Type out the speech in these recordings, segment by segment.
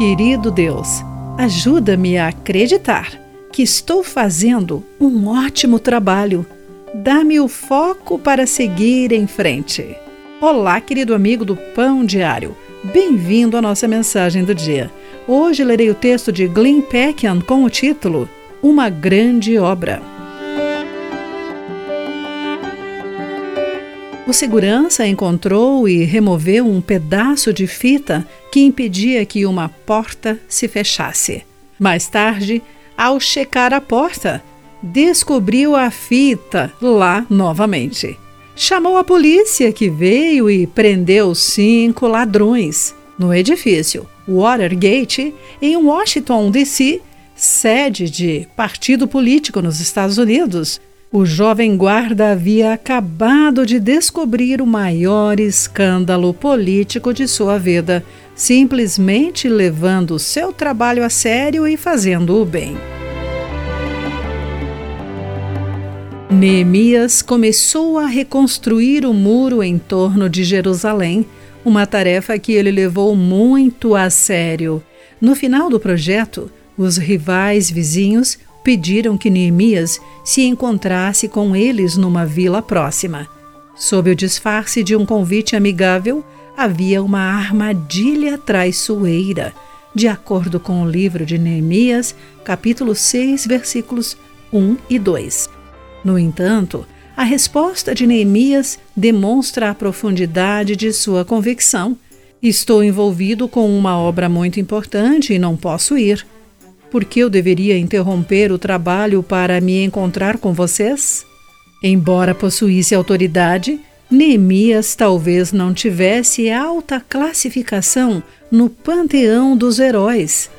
Querido Deus, ajuda-me a acreditar que estou fazendo um ótimo trabalho. Dá-me o foco para seguir em frente. Olá, querido amigo do Pão Diário. Bem-vindo à nossa mensagem do dia. Hoje lerei o texto de Glenn Peckham com o título Uma Grande Obra. O segurança encontrou e removeu um pedaço de fita que impedia que uma porta se fechasse. Mais tarde, ao checar a porta, descobriu a fita lá novamente. Chamou a polícia, que veio e prendeu cinco ladrões no edifício Watergate, em Washington, D.C., sede de partido político nos Estados Unidos. O jovem guarda havia acabado de descobrir o maior escândalo político de sua vida, simplesmente levando seu trabalho a sério e fazendo o bem. Neemias começou a reconstruir o muro em torno de Jerusalém, uma tarefa que ele levou muito a sério. No final do projeto, os rivais vizinhos pediram que Neemias se encontrasse com eles numa vila próxima. Sob o disfarce de um convite amigável, havia uma armadilha traiçoeira, de acordo com o livro de Neemias, capítulo 6, versículos 1 e 2. No entanto, a resposta de Neemias demonstra a profundidade de sua convicção. Estou envolvido com uma obra muito importante e não posso ir. Por que eu deveria interromper o trabalho para me encontrar com vocês? Embora possuísse autoridade, Neemias talvez não tivesse alta classificação no panteão dos heróis.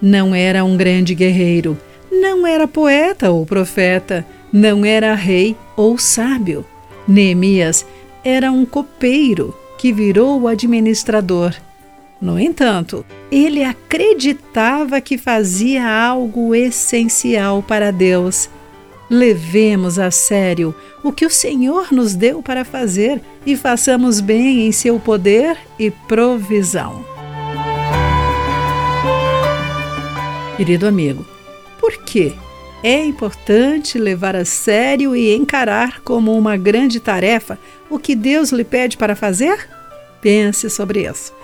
Não era um grande guerreiro, não era poeta ou profeta, não era rei ou sábio. Neemias era um copeiro que virou administrador. No entanto, ele acreditava que fazia algo essencial para Deus. Levemos a sério o que o Senhor nos deu para fazer e façamos bem em seu poder e provisão. Querido amigo, por que é importante levar a sério e encarar como uma grande tarefa o que Deus lhe pede para fazer? Pense sobre isso.